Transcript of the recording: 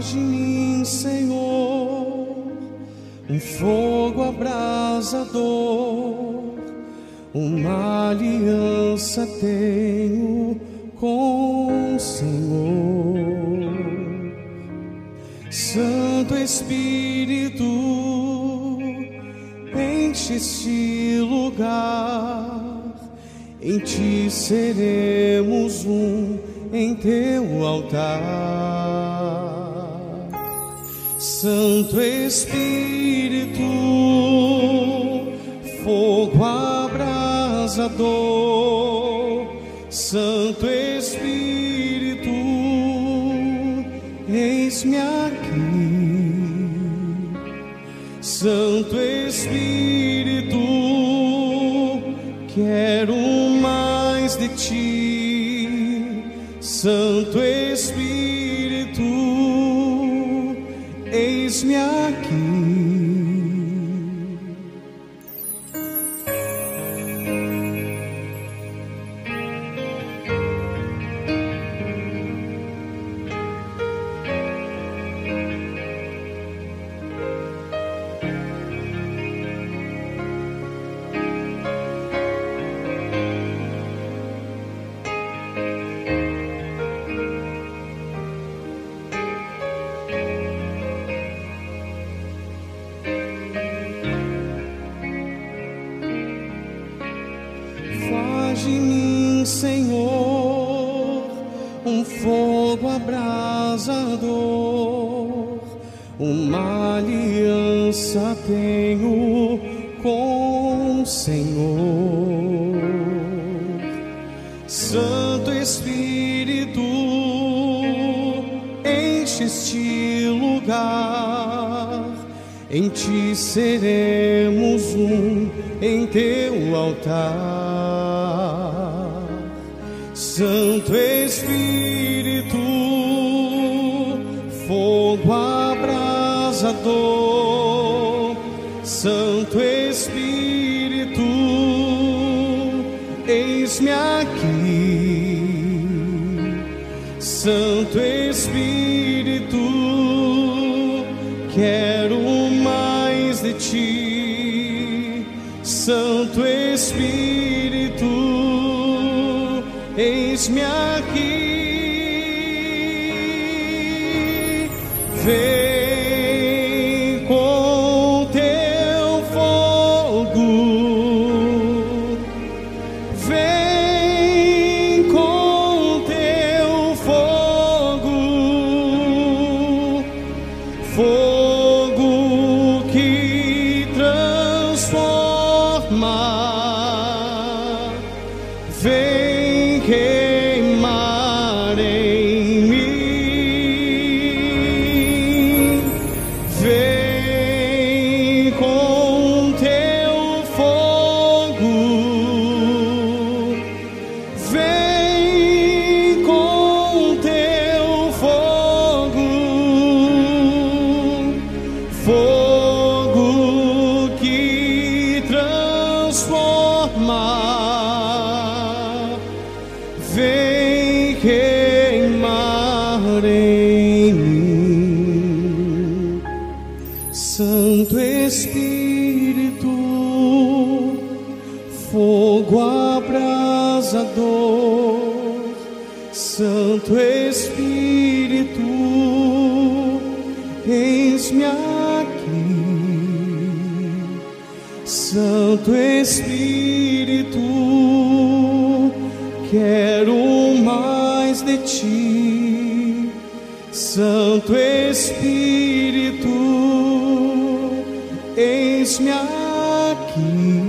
De mim, Senhor, um fogo abrasador, uma aliança tenho com o Senhor. Santo Espírito, enche este lugar, em ti seremos um em teu altar. Santo Espírito, fogo abrasador, Santo Espírito, eis-me aqui. Santo Espírito, quero mais de ti. Santo Espírito, eis-me aqui. Um fogo abrasador, uma aliança tenho com o Senhor. Santo Espírito, enche este lugar, em ti seremos um em teu altar. Santo Espírito, fogo abrasador, Santo Espírito, eis-me aqui. Santo Espírito, quero eis-me aqui. Vem transforma. Vem queimar em mim, Santo Espírito fogo abrasador, Santo Espírito, eis-me Santo Espírito, quero mais de ti. Santo Espírito, eis-me aqui.